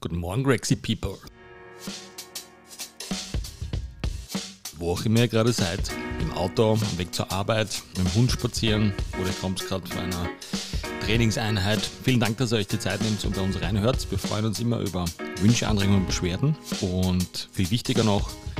Guten Morgen, Grexy People. Wo auch immer ihr gerade seid, im Auto, Weg zur Arbeit, mit dem Hund spazieren oder kommt gerade von einer Trainingseinheit. Vielen Dank, dass ihr euch die Zeit nehmt und bei uns reinhört. Wir freuen uns immer über Wünsche, Anregungen und Beschwerden. Und viel wichtiger noch,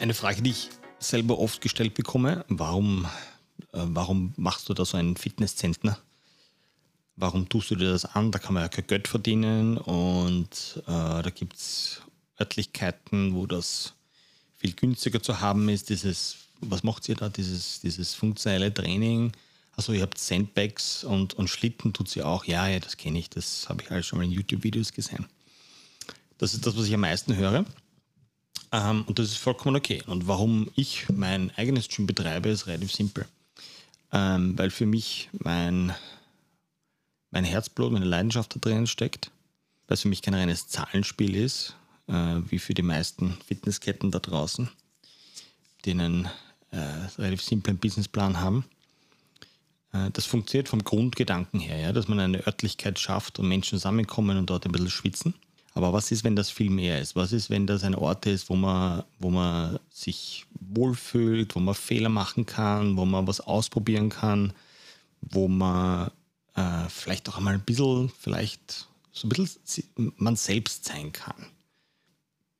Eine Frage, die ich selber oft gestellt bekomme, warum, äh, warum machst du da so einen Fitnesszentner? Warum tust du dir das an? Da kann man ja kein Geld verdienen und äh, da gibt es Örtlichkeiten, wo das viel günstiger zu haben ist. Dieses, was macht ihr da? Dieses, dieses funktionelle Training. Also ihr habt Sandbags und, und Schlitten tut sie auch. Ja, ja, das kenne ich. Das habe ich alles schon mal in YouTube-Videos gesehen. Das ist das, was ich am meisten höre. Ähm, und das ist vollkommen okay. Und warum ich mein eigenes Gym betreibe, ist relativ simpel. Ähm, weil für mich mein, mein Herzblut, meine Leidenschaft da drin steckt. Weil es für mich kein reines Zahlenspiel ist, äh, wie für die meisten Fitnessketten da draußen, die einen äh, relativ simplen Businessplan haben. Äh, das funktioniert vom Grundgedanken her, ja, dass man eine Örtlichkeit schafft und Menschen zusammenkommen und dort ein bisschen schwitzen. Aber was ist, wenn das viel mehr ist? Was ist, wenn das ein Ort ist, wo man, wo man sich wohlfühlt, wo man Fehler machen kann, wo man was ausprobieren kann, wo man äh, vielleicht auch einmal ein bisschen, vielleicht so ein bisschen man selbst sein kann?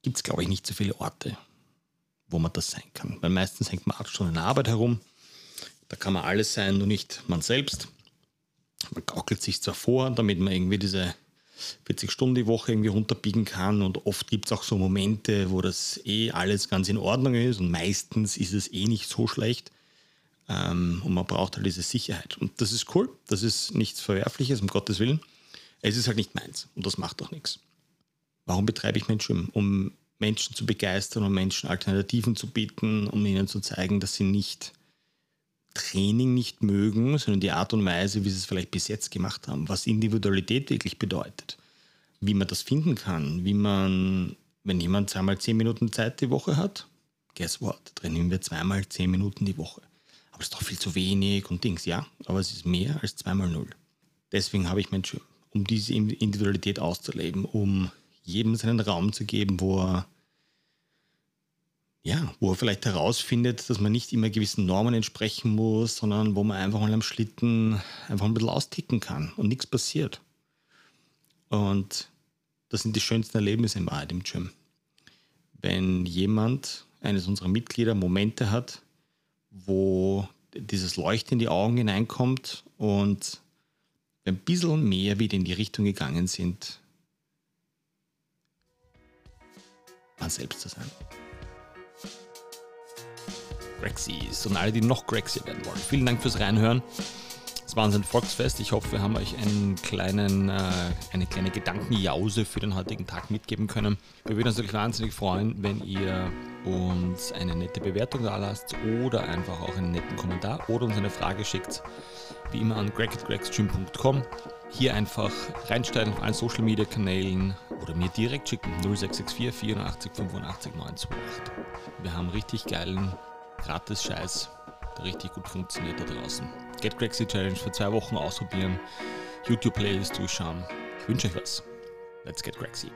Gibt es, glaube ich, nicht so viele Orte, wo man das sein kann. Weil meistens hängt man acht Stunden in der Arbeit herum. Da kann man alles sein, nur nicht man selbst. Man gaukelt sich zwar vor, damit man irgendwie diese 40 Stunden die Woche irgendwie runterbiegen kann und oft gibt es auch so Momente, wo das eh alles ganz in Ordnung ist und meistens ist es eh nicht so schlecht ähm, und man braucht halt diese Sicherheit. Und das ist cool, das ist nichts Verwerfliches, um Gottes Willen. Es ist halt nicht meins und das macht auch nichts. Warum betreibe ich mein Gym? Um Menschen zu begeistern, um Menschen Alternativen zu bieten, um ihnen zu zeigen, dass sie nicht Training nicht mögen, sondern die Art und Weise, wie sie es vielleicht bis jetzt gemacht haben, was Individualität wirklich bedeutet, wie man das finden kann, wie man, wenn jemand zweimal zehn Minuten Zeit die Woche hat, guess what, trainieren wir zweimal zehn Minuten die Woche. Aber es ist doch viel zu wenig und Dings, ja, aber es ist mehr als zweimal null. Deswegen habe ich mein Gym, um diese Individualität auszuleben, um jedem seinen Raum zu geben, wo er ja, wo er vielleicht herausfindet, dass man nicht immer gewissen Normen entsprechen muss, sondern wo man einfach mal am Schlitten einfach ein bisschen austicken kann und nichts passiert. Und das sind die schönsten Erlebnisse im Wahrheit im Gym. Wenn jemand, eines unserer Mitglieder, Momente hat, wo dieses Leuchten in die Augen hineinkommt und ein bisschen mehr wieder in die Richtung gegangen sind, man selbst zu sein. Grexies und alle, die noch Grexy werden wollen. Vielen Dank fürs Reinhören. Es war ein Volksfest. Ich hoffe, wir haben euch einen kleinen, äh, eine kleine Gedankenjause für den heutigen Tag mitgeben können. Wir würden uns natürlich wahnsinnig freuen, wenn ihr uns eine nette Bewertung da lasst oder einfach auch einen netten Kommentar oder uns eine Frage schickt. Wie immer an greg.gregstream.com. Hier einfach reinsteigen auf allen Social Media Kanälen oder mir direkt schicken 0664 84 85 928. Wir haben richtig geilen gratis Scheiß, der richtig gut funktioniert da draußen. Get Crazy Challenge für zwei Wochen ausprobieren, YouTube-Playlist durchschauen. Ich wünsche euch was. Let's get crazy.